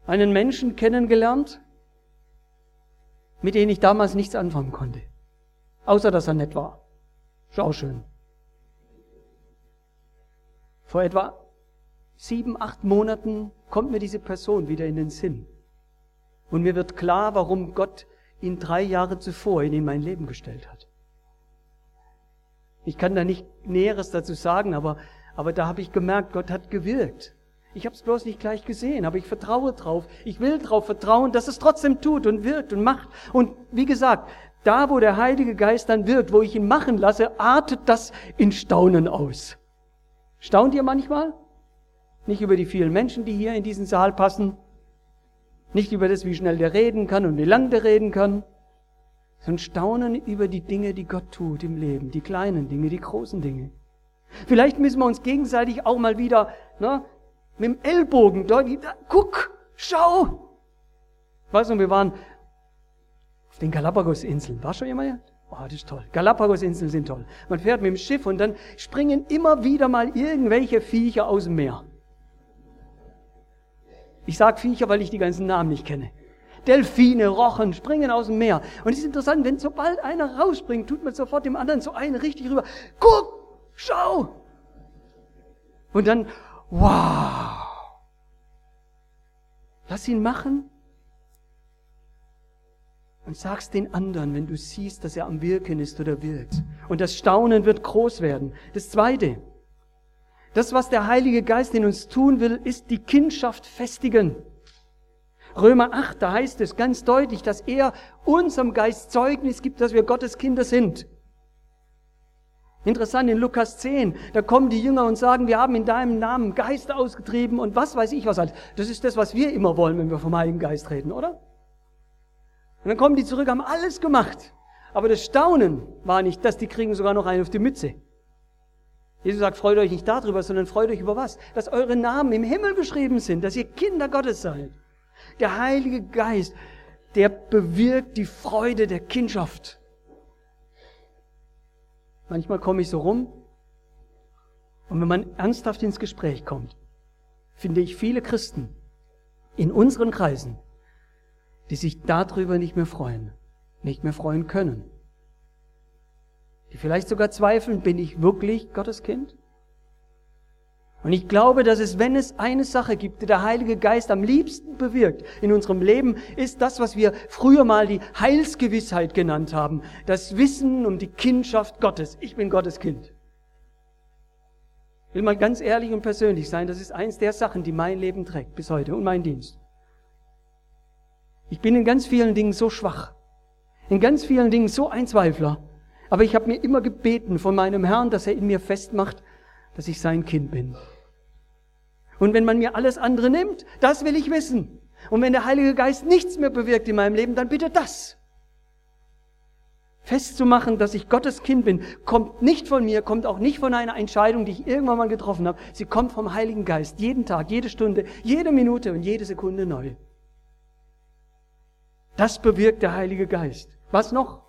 einen Menschen kennengelernt, mit dem ich damals nichts anfangen konnte. Außer dass er nett war. Schau schön. Vor etwa sieben, acht Monaten kommt mir diese Person wieder in den Sinn. Und mir wird klar, warum Gott ihn drei Jahre zuvor in mein Leben gestellt hat. Ich kann da nicht Näheres dazu sagen, aber, aber da habe ich gemerkt, Gott hat gewirkt. Ich habe es bloß nicht gleich gesehen, aber ich vertraue drauf. Ich will drauf vertrauen, dass es trotzdem tut und wirkt und macht. Und wie gesagt, da wo der Heilige Geist dann wirkt, wo ich ihn machen lasse, artet das in Staunen aus. Staunt ihr manchmal? Nicht über die vielen Menschen, die hier in diesen Saal passen. Nicht über das, wie schnell der reden kann und wie lang der reden kann. Sondern staunen über die Dinge, die Gott tut im Leben. Die kleinen Dinge, die großen Dinge. Vielleicht müssen wir uns gegenseitig auch mal wieder ne, mit dem Ellbogen dort, guck, schau. Weißt du, wir waren den Galapagos-Inseln. War schon jemand? Oh, das ist toll. Galapagos-Inseln sind toll. Man fährt mit dem Schiff und dann springen immer wieder mal irgendwelche Viecher aus dem Meer. Ich sage Viecher, weil ich die ganzen Namen nicht kenne. Delfine, Rochen springen aus dem Meer. Und es ist interessant, wenn sobald einer rausspringt, tut man sofort dem anderen so einen richtig rüber. Guck, schau. Und dann, wow. Lass ihn machen. Und sag's den anderen, wenn du siehst, dass er am Wirken ist oder wirkt. Und das Staunen wird groß werden. Das zweite. Das, was der Heilige Geist in uns tun will, ist die Kindschaft festigen. Römer 8, da heißt es ganz deutlich, dass er unserem Geist Zeugnis gibt, dass wir Gottes Kinder sind. Interessant, in Lukas 10, da kommen die Jünger und sagen, wir haben in deinem Namen Geister ausgetrieben und was weiß ich was alles. Das ist das, was wir immer wollen, wenn wir vom Heiligen Geist reden, oder? Und dann kommen die zurück, haben alles gemacht. Aber das Staunen war nicht, dass die kriegen sogar noch einen auf die Mütze. Jesus sagt, freut euch nicht darüber, sondern freut euch über was? Dass eure Namen im Himmel geschrieben sind, dass ihr Kinder Gottes seid. Der Heilige Geist, der bewirkt die Freude der Kindschaft. Manchmal komme ich so rum und wenn man ernsthaft ins Gespräch kommt, finde ich viele Christen in unseren Kreisen, die sich darüber nicht mehr freuen, nicht mehr freuen können. Die vielleicht sogar zweifeln, bin ich wirklich Gottes Kind? Und ich glaube, dass es, wenn es eine Sache gibt, die der Heilige Geist am liebsten bewirkt in unserem Leben, ist das, was wir früher mal die Heilsgewissheit genannt haben. Das Wissen um die Kindschaft Gottes. Ich bin Gottes Kind. Ich will mal ganz ehrlich und persönlich sein, das ist eins der Sachen, die mein Leben trägt bis heute und mein Dienst. Ich bin in ganz vielen Dingen so schwach, in ganz vielen Dingen so ein Zweifler. Aber ich habe mir immer gebeten von meinem Herrn, dass er in mir festmacht, dass ich sein Kind bin. Und wenn man mir alles andere nimmt, das will ich wissen. Und wenn der Heilige Geist nichts mehr bewirkt in meinem Leben, dann bitte das. Festzumachen, dass ich Gottes Kind bin, kommt nicht von mir, kommt auch nicht von einer Entscheidung, die ich irgendwann mal getroffen habe. Sie kommt vom Heiligen Geist, jeden Tag, jede Stunde, jede Minute und jede Sekunde neu. Das bewirkt der Heilige Geist. Was noch?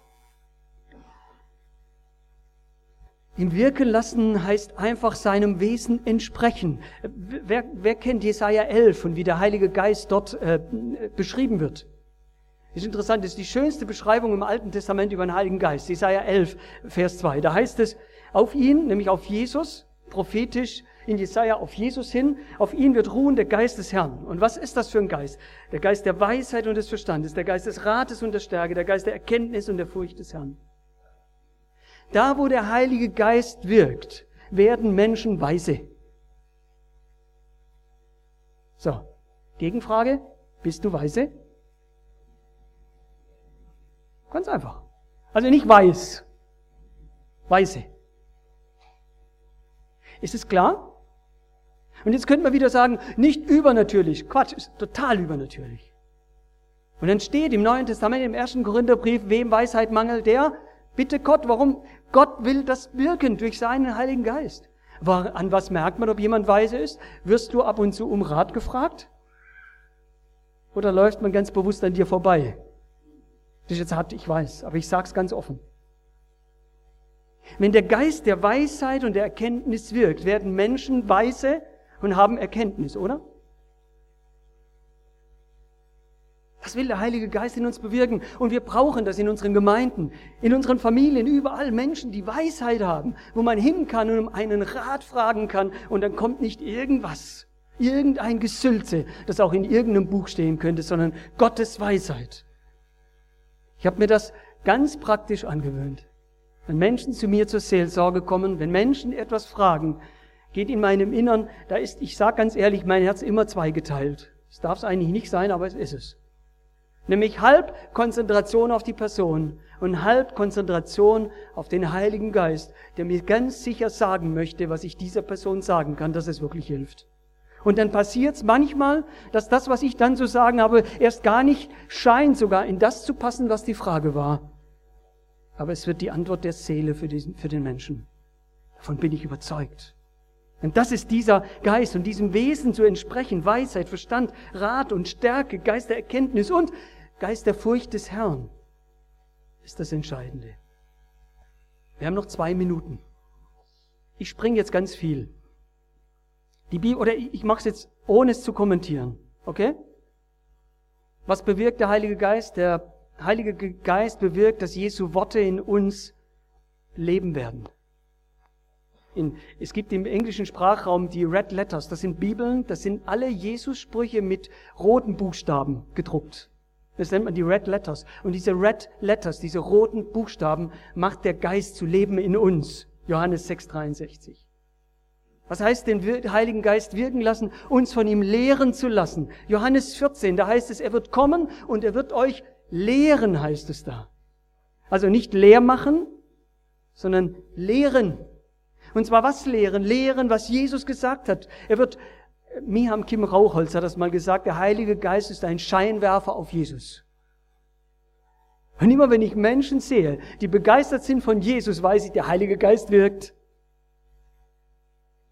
Ihn wirken lassen heißt einfach seinem Wesen entsprechen. Wer, wer kennt Jesaja 11 und wie der Heilige Geist dort äh, beschrieben wird? ist interessant, ist die schönste Beschreibung im Alten Testament über den Heiligen Geist. Jesaja 11, Vers 2. Da heißt es, auf ihn, nämlich auf Jesus, prophetisch in Jesaja auf Jesus hin. Auf ihn wird ruhen der Geist des Herrn. Und was ist das für ein Geist? Der Geist der Weisheit und des Verstandes, der Geist des Rates und der Stärke, der Geist der Erkenntnis und der Furcht des Herrn. Da, wo der Heilige Geist wirkt, werden Menschen weise. So, Gegenfrage, bist du weise? Ganz einfach. Also nicht weiß. Weiße. Ist es klar? Und jetzt könnte man wieder sagen, nicht übernatürlich. Quatsch, ist total übernatürlich. Und dann steht im Neuen Testament, im ersten Korintherbrief, wem Weisheit mangelt, der bitte Gott. Warum? Gott will das wirken durch seinen Heiligen Geist. An was merkt man, ob jemand weise ist? Wirst du ab und zu um Rat gefragt? Oder läuft man ganz bewusst an dir vorbei? Das ist jetzt hart, ich weiß, aber ich sag's ganz offen. Wenn der Geist der Weisheit und der Erkenntnis wirkt, werden Menschen weise und haben Erkenntnis, oder? Das will der Heilige Geist in uns bewirken. Und wir brauchen das in unseren Gemeinden, in unseren Familien, überall Menschen, die Weisheit haben, wo man hin kann und um einen Rat fragen kann und dann kommt nicht irgendwas, irgendein Gesülze, das auch in irgendeinem Buch stehen könnte, sondern Gottes Weisheit. Ich habe mir das ganz praktisch angewöhnt. Wenn Menschen zu mir zur Seelsorge kommen, wenn Menschen etwas fragen, geht in meinem Innern, da ist, ich sage ganz ehrlich, mein Herz immer zweigeteilt. Es darf es eigentlich nicht sein, aber es ist es. Nämlich halb Konzentration auf die Person und halb Konzentration auf den Heiligen Geist, der mir ganz sicher sagen möchte, was ich dieser Person sagen kann, dass es wirklich hilft. Und dann passiert es manchmal, dass das, was ich dann zu sagen habe, erst gar nicht scheint sogar in das zu passen, was die Frage war. Aber es wird die Antwort der Seele für, diesen, für den Menschen. Davon bin ich überzeugt. Und das ist dieser Geist und diesem Wesen zu entsprechen, Weisheit, Verstand, Rat und Stärke, Geist der Erkenntnis und Geist der Furcht des Herrn, ist das Entscheidende. Wir haben noch zwei Minuten. Ich springe jetzt ganz viel. Die Bibel, oder ich mache es jetzt, ohne es zu kommentieren. Okay? Was bewirkt der Heilige Geist? Der Heilige Geist bewirkt, dass Jesu Worte in uns leben werden. In, es gibt im englischen Sprachraum die Red Letters, das sind Bibeln, das sind alle Jesus-Sprüche mit roten Buchstaben gedruckt. Das nennt man die Red Letters. Und diese Red Letters, diese roten Buchstaben, macht der Geist zu leben in uns. Johannes 6,63. Was heißt den Heiligen Geist wirken lassen? Uns von ihm lehren zu lassen. Johannes 14, da heißt es, er wird kommen und er wird euch lehren, heißt es da. Also nicht leer machen, sondern lehren. Und zwar was lehren? Lehren, was Jesus gesagt hat. Er wird, Miham Kim Rauchholz hat das mal gesagt, der Heilige Geist ist ein Scheinwerfer auf Jesus. Und immer wenn ich Menschen sehe, die begeistert sind von Jesus, weiß ich, der Heilige Geist wirkt.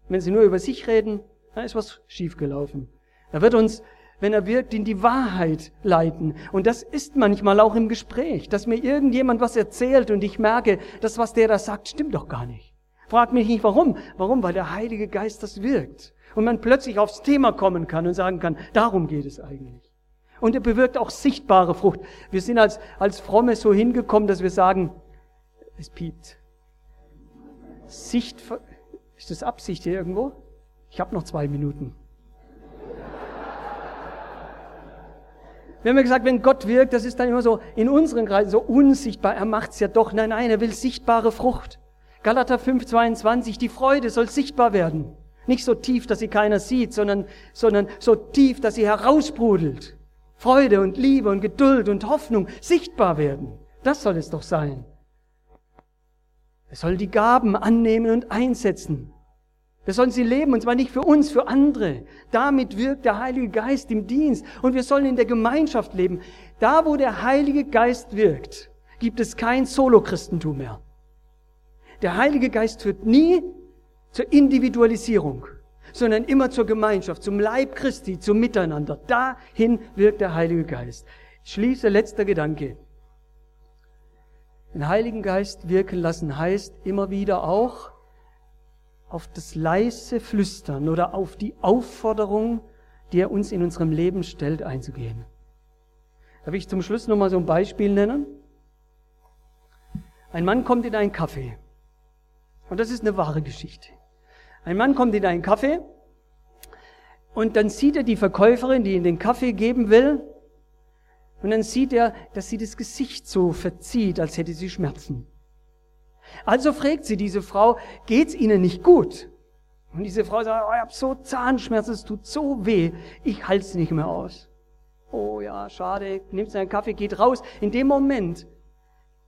Wenn sie nur über sich reden, dann ist was schiefgelaufen. Er wird uns, wenn er wirkt, in die Wahrheit leiten. Und das ist manchmal auch im Gespräch, dass mir irgendjemand was erzählt und ich merke, das, was der da sagt, stimmt doch gar nicht. Frag mich nicht warum. Warum? Weil der Heilige Geist das wirkt. Und man plötzlich aufs Thema kommen kann und sagen kann, darum geht es eigentlich. Und er bewirkt auch sichtbare Frucht. Wir sind als, als Fromme so hingekommen, dass wir sagen, es piept. Sicht, ist das Absicht hier irgendwo? Ich habe noch zwei Minuten. Wir haben ja gesagt, wenn Gott wirkt, das ist dann immer so in unseren Kreisen so unsichtbar. Er macht's ja doch. Nein, nein, er will sichtbare Frucht. Galater 5, 22, die Freude soll sichtbar werden. Nicht so tief, dass sie keiner sieht, sondern, sondern so tief, dass sie heraussprudelt. Freude und Liebe und Geduld und Hoffnung sichtbar werden. Das soll es doch sein. Wir sollen die Gaben annehmen und einsetzen. Wir sollen sie leben, und zwar nicht für uns, für andere. Damit wirkt der Heilige Geist im Dienst. Und wir sollen in der Gemeinschaft leben. Da, wo der Heilige Geist wirkt, gibt es kein Solo-Christentum mehr. Der Heilige Geist führt nie zur Individualisierung, sondern immer zur Gemeinschaft, zum Leib Christi, zum Miteinander. Dahin wirkt der Heilige Geist. Schließe letzter Gedanke. Den Heiligen Geist wirken lassen heißt immer wieder auch auf das leise Flüstern oder auf die Aufforderung, die er uns in unserem Leben stellt, einzugehen. Darf ich zum Schluss nochmal so ein Beispiel nennen? Ein Mann kommt in einen Kaffee. Und das ist eine wahre Geschichte. Ein Mann kommt in einen Kaffee und dann sieht er die Verkäuferin, die ihm den Kaffee geben will. Und dann sieht er, dass sie das Gesicht so verzieht, als hätte sie Schmerzen. Also fragt sie diese Frau, geht's Ihnen nicht gut? Und diese Frau sagt, oh, ich habe so Zahnschmerzen, es tut so weh, ich halte es nicht mehr aus. Oh ja, schade, nimmt seinen Kaffee, geht raus. In dem Moment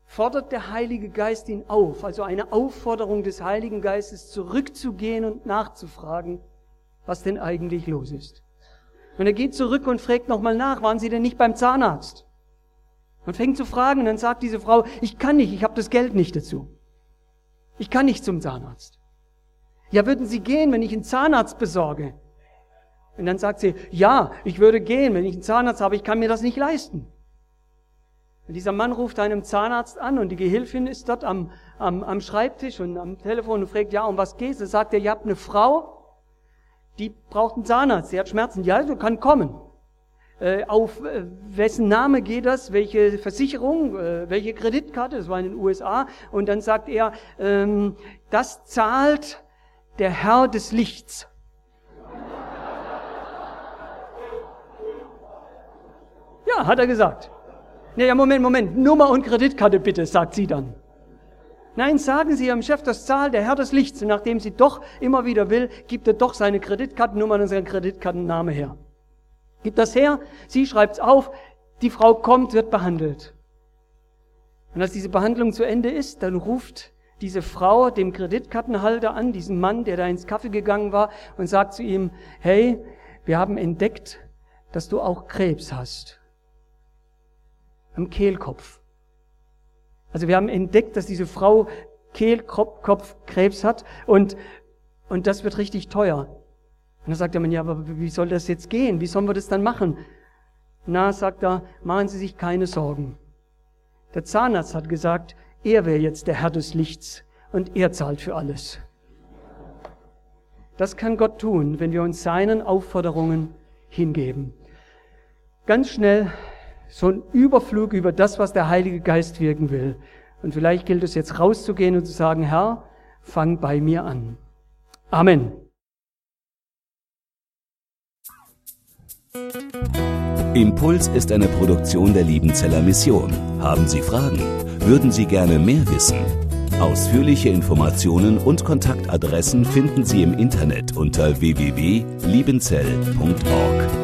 fordert der Heilige Geist ihn auf, also eine Aufforderung des Heiligen Geistes, zurückzugehen und nachzufragen, was denn eigentlich los ist. Und er geht zurück und fragt nochmal nach, waren Sie denn nicht beim Zahnarzt? Und fängt zu fragen, und dann sagt diese Frau, ich kann nicht, ich habe das Geld nicht dazu. Ich kann nicht zum Zahnarzt. Ja, würden Sie gehen, wenn ich einen Zahnarzt besorge? Und dann sagt sie, ja, ich würde gehen, wenn ich einen Zahnarzt habe, ich kann mir das nicht leisten. Und dieser Mann ruft einem Zahnarzt an und die Gehilfin ist dort am, am, am Schreibtisch und am Telefon und fragt, ja, um was geht's? Da sagt er, ihr habt eine Frau, die braucht einen Zahnarzt, sie hat Schmerzen. Ja, du kann kommen. Äh, auf äh, wessen Name geht das? Welche Versicherung? Äh, welche Kreditkarte? Das war in den USA. Und dann sagt er, ähm, das zahlt der Herr des Lichts. Ja, hat er gesagt. Naja, Moment, Moment, Nummer und Kreditkarte bitte, sagt sie dann. Nein, sagen Sie Ihrem Chef, das zahlt der Herr des Lichts. Und nachdem sie doch immer wieder will, gibt er doch seine Kreditkartennummer und seinen Kreditkartenname her. Gibt das her, sie schreibt's auf, die Frau kommt, wird behandelt. Und als diese Behandlung zu Ende ist, dann ruft diese Frau dem Kreditkartenhalter an, diesen Mann, der da ins Kaffee gegangen war, und sagt zu ihm, hey, wir haben entdeckt, dass du auch Krebs hast am Kehlkopf. Also wir haben entdeckt, dass diese Frau Kehlkopfkrebs hat und, und das wird richtig teuer. Und dann sagt der Mann, ja, aber wie soll das jetzt gehen? Wie sollen wir das dann machen? Na, sagt er, machen Sie sich keine Sorgen. Der Zahnarzt hat gesagt, er wäre jetzt der Herr des Lichts und er zahlt für alles. Das kann Gott tun, wenn wir uns seinen Aufforderungen hingeben. Ganz schnell so ein Überflug über das, was der Heilige Geist wirken will. Und vielleicht gilt es jetzt rauszugehen und zu sagen, Herr, fang bei mir an. Amen. Impuls ist eine Produktion der Liebenzeller Mission. Haben Sie Fragen? Würden Sie gerne mehr wissen? Ausführliche Informationen und Kontaktadressen finden Sie im Internet unter www.liebenzell.org.